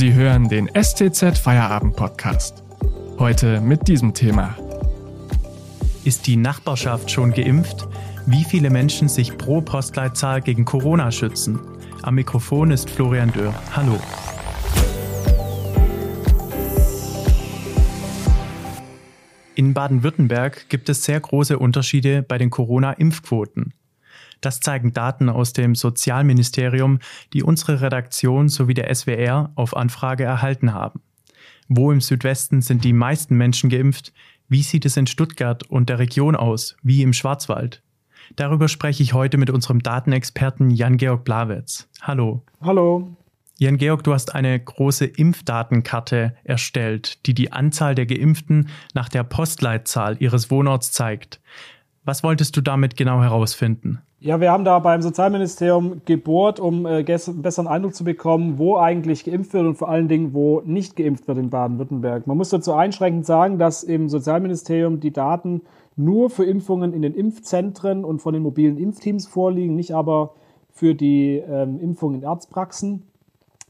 Sie hören den STZ Feierabend Podcast. Heute mit diesem Thema. Ist die Nachbarschaft schon geimpft? Wie viele Menschen sich pro Postleitzahl gegen Corona schützen? Am Mikrofon ist Florian Dörr. Hallo. In Baden-Württemberg gibt es sehr große Unterschiede bei den Corona-Impfquoten. Das zeigen Daten aus dem Sozialministerium, die unsere Redaktion sowie der SWR auf Anfrage erhalten haben. Wo im Südwesten sind die meisten Menschen geimpft? Wie sieht es in Stuttgart und der Region aus, wie im Schwarzwald? Darüber spreche ich heute mit unserem Datenexperten Jan-Georg Blawitz. Hallo. Hallo. Jan-Georg, du hast eine große Impfdatenkarte erstellt, die die Anzahl der Geimpften nach der Postleitzahl ihres Wohnorts zeigt. Was wolltest du damit genau herausfinden? Ja, wir haben da beim Sozialministerium gebohrt, um äh, einen besseren Eindruck zu bekommen, wo eigentlich geimpft wird und vor allen Dingen, wo nicht geimpft wird in Baden-Württemberg. Man muss dazu einschränkend sagen, dass im Sozialministerium die Daten nur für Impfungen in den Impfzentren und von den mobilen Impfteams vorliegen, nicht aber für die ähm, Impfungen in Arztpraxen.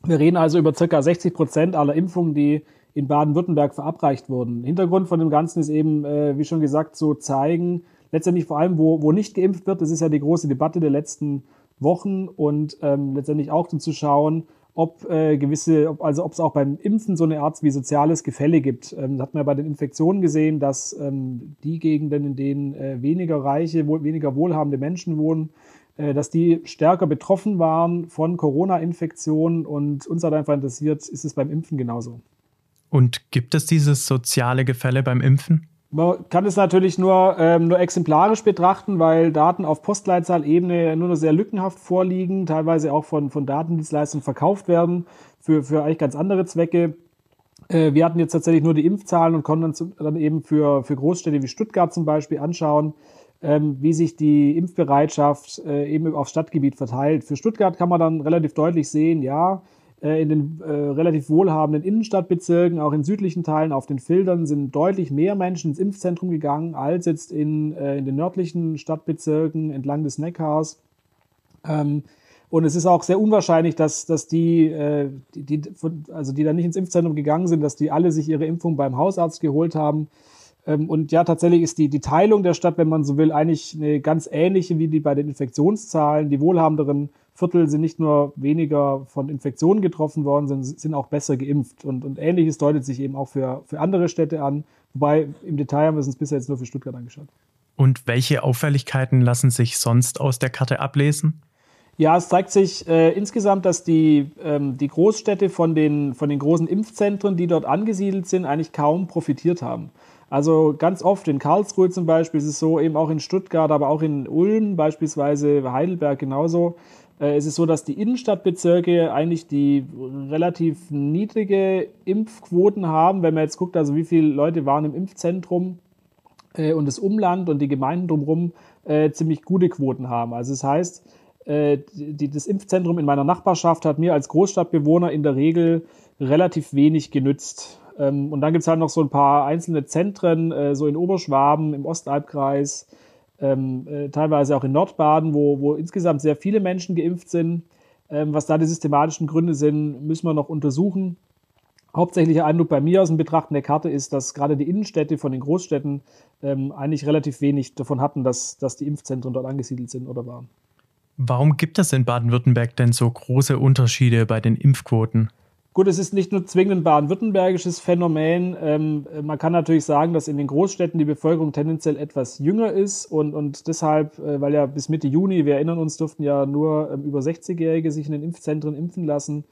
Wir reden also über circa 60 Prozent aller Impfungen, die in Baden-Württemberg verabreicht wurden. Hintergrund von dem Ganzen ist eben, äh, wie schon gesagt, so zeigen, letztendlich vor allem, wo, wo nicht geimpft wird, das ist ja die große Debatte der letzten Wochen und ähm, letztendlich auch zu schauen, ob äh, gewisse, ob, also ob es auch beim Impfen so eine Art wie soziales Gefälle gibt. Ähm, das hat man ja bei den Infektionen gesehen, dass ähm, die Gegenden, in denen äh, weniger reiche, wohl, weniger wohlhabende Menschen wohnen, äh, dass die stärker betroffen waren von Corona-Infektionen und uns hat einfach interessiert, ist es beim Impfen genauso. Und gibt es dieses soziale Gefälle beim Impfen? Man kann es natürlich nur, ähm, nur exemplarisch betrachten, weil Daten auf Postleitzahlebene nur noch sehr lückenhaft vorliegen, teilweise auch von, von Datendienstleistungen verkauft werden für, für eigentlich ganz andere Zwecke. Äh, wir hatten jetzt tatsächlich nur die Impfzahlen und konnten uns dann eben für, für Großstädte wie Stuttgart zum Beispiel anschauen, ähm, wie sich die Impfbereitschaft äh, eben auf Stadtgebiet verteilt. Für Stuttgart kann man dann relativ deutlich sehen, ja, in den äh, relativ wohlhabenden Innenstadtbezirken, auch in südlichen Teilen auf den Filtern, sind deutlich mehr Menschen ins Impfzentrum gegangen als jetzt in, äh, in den nördlichen Stadtbezirken entlang des Neckars. Ähm, und es ist auch sehr unwahrscheinlich, dass, dass die, äh, die, die, also die da nicht ins Impfzentrum gegangen sind, dass die alle sich ihre Impfung beim Hausarzt geholt haben. Ähm, und ja, tatsächlich ist die, die Teilung der Stadt, wenn man so will, eigentlich eine ganz ähnliche wie die bei den Infektionszahlen. Die wohlhabenderen Viertel sind nicht nur weniger von Infektionen getroffen worden, sondern sind auch besser geimpft. Und, und ähnliches deutet sich eben auch für, für andere Städte an. Wobei im Detail haben wir es uns bisher jetzt nur für Stuttgart angeschaut. Und welche Auffälligkeiten lassen sich sonst aus der Karte ablesen? Ja, es zeigt sich äh, insgesamt, dass die, ähm, die Großstädte von den, von den großen Impfzentren, die dort angesiedelt sind, eigentlich kaum profitiert haben. Also ganz oft in Karlsruhe zum Beispiel ist es so, eben auch in Stuttgart, aber auch in Ulm beispielsweise, Heidelberg genauso, es ist so, dass die Innenstadtbezirke eigentlich die relativ niedrige Impfquoten haben. Wenn man jetzt guckt, also wie viele Leute waren im Impfzentrum äh, und das Umland und die Gemeinden drumherum äh, ziemlich gute Quoten haben. Also das heißt, äh, das Impfzentrum in meiner Nachbarschaft hat mir als Großstadtbewohner in der Regel relativ wenig genützt. Ähm, und dann gibt es halt noch so ein paar einzelne Zentren, äh, so in Oberschwaben, im Ostalbkreis, ähm, äh, teilweise auch in Nordbaden, wo, wo insgesamt sehr viele Menschen geimpft sind. Ähm, was da die systematischen Gründe sind, müssen wir noch untersuchen. Hauptsächlicher Eindruck bei mir aus dem Betrachten der Karte ist, dass gerade die Innenstädte von den Großstädten ähm, eigentlich relativ wenig davon hatten, dass, dass die Impfzentren dort angesiedelt sind oder waren. Warum gibt es in Baden-Württemberg denn so große Unterschiede bei den Impfquoten? Gut, es ist nicht nur zwingend ein baden-württembergisches Phänomen. Ähm, man kann natürlich sagen, dass in den Großstädten die Bevölkerung tendenziell etwas jünger ist und, und deshalb, äh, weil ja bis Mitte Juni, wir erinnern uns, durften ja nur ähm, über 60-Jährige sich in den Impfzentren impfen lassen,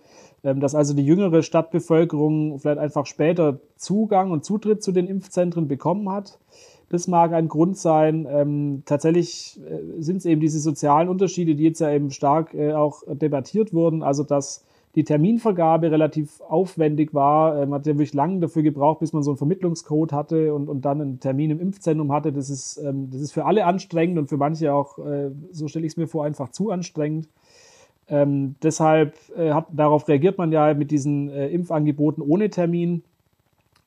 ähm, dass also die jüngere Stadtbevölkerung vielleicht einfach später Zugang und Zutritt zu den Impfzentren bekommen hat. Das mag ein Grund sein. Ähm, tatsächlich äh, sind es eben diese sozialen Unterschiede, die jetzt ja eben stark äh, auch debattiert wurden. Also dass die Terminvergabe relativ aufwendig war. Man hat ja wirklich lange dafür gebraucht, bis man so einen Vermittlungscode hatte und, und dann einen Termin im Impfzentrum hatte. Das ist, ähm, das ist für alle anstrengend und für manche auch, äh, so stelle ich es mir vor, einfach zu anstrengend. Ähm, deshalb äh, hat, darauf reagiert man ja mit diesen äh, Impfangeboten ohne Termin.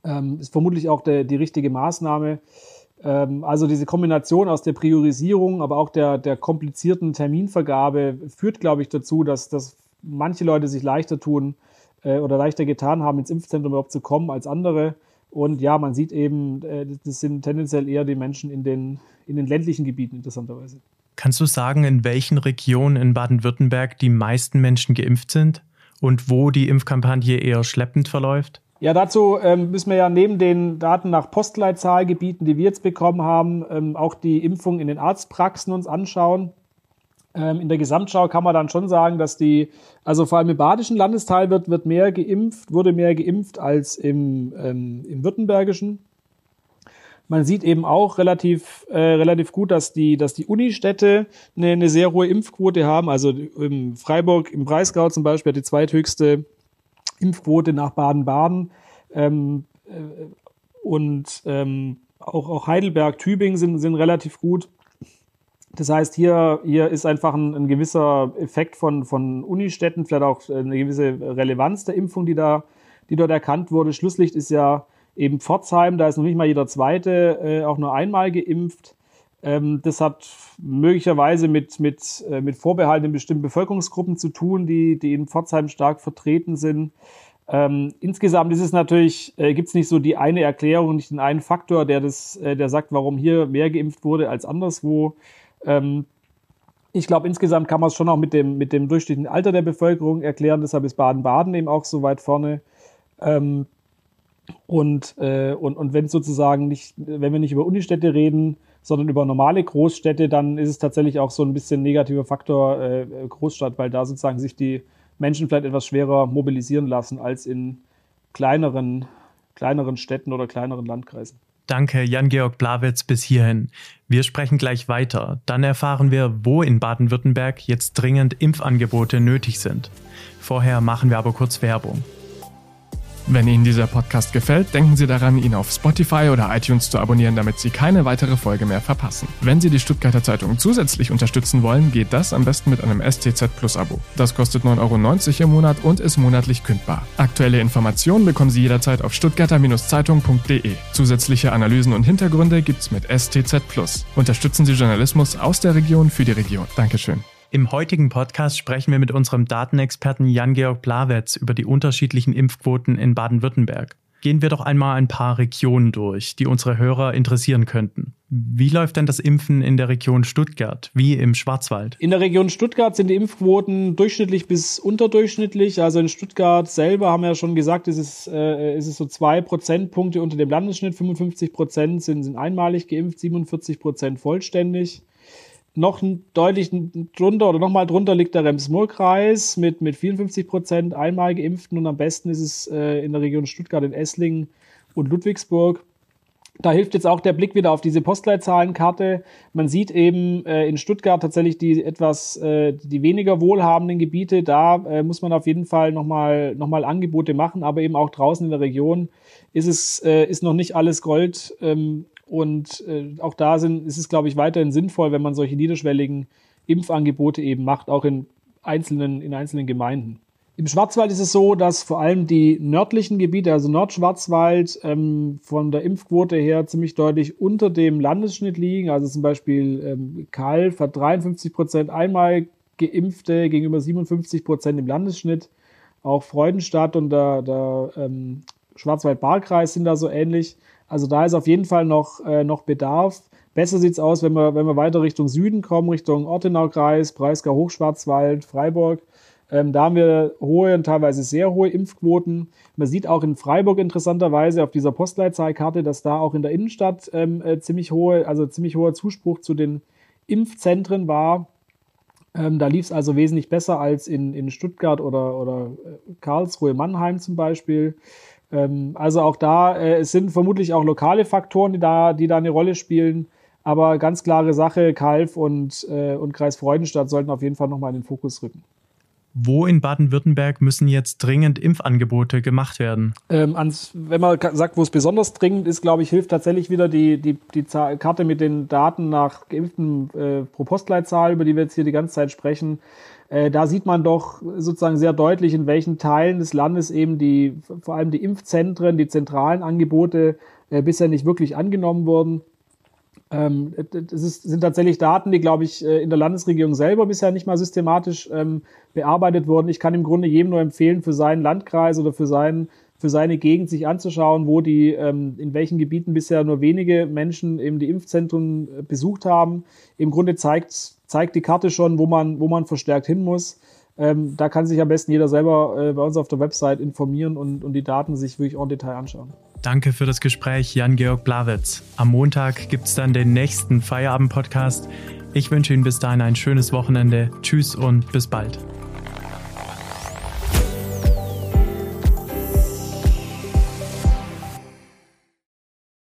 Ähm, ist vermutlich auch der, die richtige Maßnahme. Ähm, also diese Kombination aus der Priorisierung, aber auch der, der komplizierten Terminvergabe führt, glaube ich, dazu, dass, dass manche Leute sich leichter tun, äh, oder leichter getan haben, ins Impfzentrum überhaupt zu kommen als andere. Und ja, man sieht eben, äh, das sind tendenziell eher die Menschen in den, in den ländlichen Gebieten interessanterweise. Kannst du sagen, in welchen Regionen in Baden-Württemberg die meisten Menschen geimpft sind und wo die Impfkampagne eher schleppend verläuft? Ja, dazu ähm, müssen wir ja neben den Daten nach Postleitzahlgebieten, die wir jetzt bekommen haben, ähm, auch die Impfung in den Arztpraxen uns anschauen. Ähm, in der Gesamtschau kann man dann schon sagen, dass die, also vor allem im badischen Landesteil wird, wird mehr geimpft, wurde mehr geimpft als im, ähm, im württembergischen. Man sieht eben auch relativ, äh, relativ gut, dass die, dass die Unistädte eine, eine sehr hohe Impfquote haben. Also im Freiburg, im Breisgau zum Beispiel hat die zweithöchste Impfquote nach Baden-Baden. Ähm, äh, und ähm, auch, auch Heidelberg, Tübingen sind, sind relativ gut. Das heißt, hier, hier ist einfach ein, ein gewisser Effekt von, von Unistädten, vielleicht auch eine gewisse Relevanz der Impfung, die da, die dort erkannt wurde. Schlusslicht ist ja eben Pforzheim, da ist noch nicht mal jeder Zweite äh, auch nur einmal geimpft. Ähm, das hat möglicherweise mit, mit, äh, mit Vorbehalten in bestimmten Bevölkerungsgruppen zu tun, die, die in Pforzheim stark vertreten sind. Ähm, insgesamt ist es natürlich, äh, gibt es nicht so die eine Erklärung, nicht den einen Faktor, der das, äh, der sagt, warum hier mehr geimpft wurde als anderswo. Ähm, ich glaube, insgesamt kann man es schon auch mit dem, mit dem durchschnittlichen Alter der Bevölkerung erklären. Deshalb ist Baden-Baden eben auch so weit vorne. Ähm, und, äh, und, und wenn sozusagen nicht, wenn wir nicht über Unistädte reden, sondern über normale Großstädte, dann ist es tatsächlich auch so ein bisschen negativer Faktor äh, Großstadt, weil da sozusagen sich die Menschen vielleicht etwas schwerer mobilisieren lassen als in kleineren, kleineren Städten oder kleineren Landkreisen. Danke, Jan-Georg Blawitz, bis hierhin. Wir sprechen gleich weiter. Dann erfahren wir, wo in Baden-Württemberg jetzt dringend Impfangebote nötig sind. Vorher machen wir aber kurz Werbung. Wenn Ihnen dieser Podcast gefällt, denken Sie daran, ihn auf Spotify oder iTunes zu abonnieren, damit Sie keine weitere Folge mehr verpassen. Wenn Sie die Stuttgarter Zeitung zusätzlich unterstützen wollen, geht das am besten mit einem STZ Plus Abo. Das kostet 9,90 Euro im Monat und ist monatlich kündbar. Aktuelle Informationen bekommen Sie jederzeit auf stuttgarter-zeitung.de. Zusätzliche Analysen und Hintergründe gibt's mit STZ Plus. Unterstützen Sie Journalismus aus der Region für die Region. Dankeschön. Im heutigen Podcast sprechen wir mit unserem Datenexperten Jan-Georg Blawetz über die unterschiedlichen Impfquoten in Baden-Württemberg. Gehen wir doch einmal ein paar Regionen durch, die unsere Hörer interessieren könnten. Wie läuft denn das Impfen in der Region Stuttgart, wie im Schwarzwald? In der Region Stuttgart sind die Impfquoten durchschnittlich bis unterdurchschnittlich. Also in Stuttgart selber haben wir ja schon gesagt, ist es, äh, ist es so zwei Prozentpunkte unter dem Landesschnitt. 55 Prozent sind, sind einmalig geimpft, 47 Prozent vollständig noch deutlich drunter oder nochmal drunter liegt der Rems-Murr-Kreis mit, mit 54 Prozent einmal geimpften und am besten ist es äh, in der Region Stuttgart, in Esslingen und Ludwigsburg. Da hilft jetzt auch der Blick wieder auf diese Postleitzahlenkarte. Man sieht eben äh, in Stuttgart tatsächlich die etwas, äh, die weniger wohlhabenden Gebiete. Da äh, muss man auf jeden Fall nochmal noch mal Angebote machen, aber eben auch draußen in der Region ist es, äh, ist noch nicht alles Gold. Ähm, und äh, auch da sind, ist es, glaube ich, weiterhin sinnvoll, wenn man solche niederschwelligen Impfangebote eben macht, auch in einzelnen, in einzelnen Gemeinden. Im Schwarzwald ist es so, dass vor allem die nördlichen Gebiete, also Nordschwarzwald, ähm, von der Impfquote her ziemlich deutlich unter dem Landesschnitt liegen. Also zum Beispiel ähm, Kalf hat 53 Prozent einmal Geimpfte gegenüber 57 Prozent im Landesschnitt. Auch Freudenstadt und der, der ähm, Schwarzwald-Baar-Kreis sind da so ähnlich. Also da ist auf jeden Fall noch, äh, noch Bedarf. Besser sieht's aus, wenn wir, wenn wir weiter Richtung Süden kommen, Richtung Ortenau-Kreis, Breisgau, Hochschwarzwald, Freiburg. Ähm, da haben wir hohe und teilweise sehr hohe Impfquoten. Man sieht auch in Freiburg interessanterweise auf dieser Postleitzahlkarte, dass da auch in der Innenstadt ähm, äh, ziemlich hohe, also ziemlich hoher Zuspruch zu den Impfzentren war. Ähm, da lief es also wesentlich besser als in, in Stuttgart oder, oder äh, Karlsruhe, Mannheim zum Beispiel. Ähm, also auch da, äh, es sind vermutlich auch lokale Faktoren, die da, die da eine Rolle spielen. Aber ganz klare Sache, Kalf und, äh, und Kreis Freudenstadt sollten auf jeden Fall nochmal in den Fokus rücken. Wo in Baden-Württemberg müssen jetzt dringend Impfangebote gemacht werden? Ähm, ans, wenn man sagt, wo es besonders dringend ist, glaube ich, hilft tatsächlich wieder die, die, die Karte mit den Daten nach Geimpften äh, pro Postleitzahl, über die wir jetzt hier die ganze Zeit sprechen. Äh, da sieht man doch sozusagen sehr deutlich, in welchen Teilen des Landes eben die, vor allem die Impfzentren, die zentralen Angebote äh, bisher nicht wirklich angenommen wurden. Ähm, das ist, sind tatsächlich Daten, die, glaube ich, äh, in der Landesregierung selber bisher nicht mal systematisch ähm, bearbeitet wurden. Ich kann im Grunde jedem nur empfehlen, für seinen Landkreis oder für seinen für seine Gegend sich anzuschauen, wo die, ähm, in welchen Gebieten bisher nur wenige Menschen eben die Impfzentren besucht haben. Im Grunde zeigt, zeigt die Karte schon, wo man, wo man verstärkt hin muss. Ähm, da kann sich am besten jeder selber äh, bei uns auf der Website informieren und, und die Daten sich wirklich en Detail anschauen. Danke für das Gespräch, Jan-Georg Blawitz. Am Montag gibt es dann den nächsten Feierabend-Podcast. Ich wünsche Ihnen bis dahin ein schönes Wochenende. Tschüss und bis bald.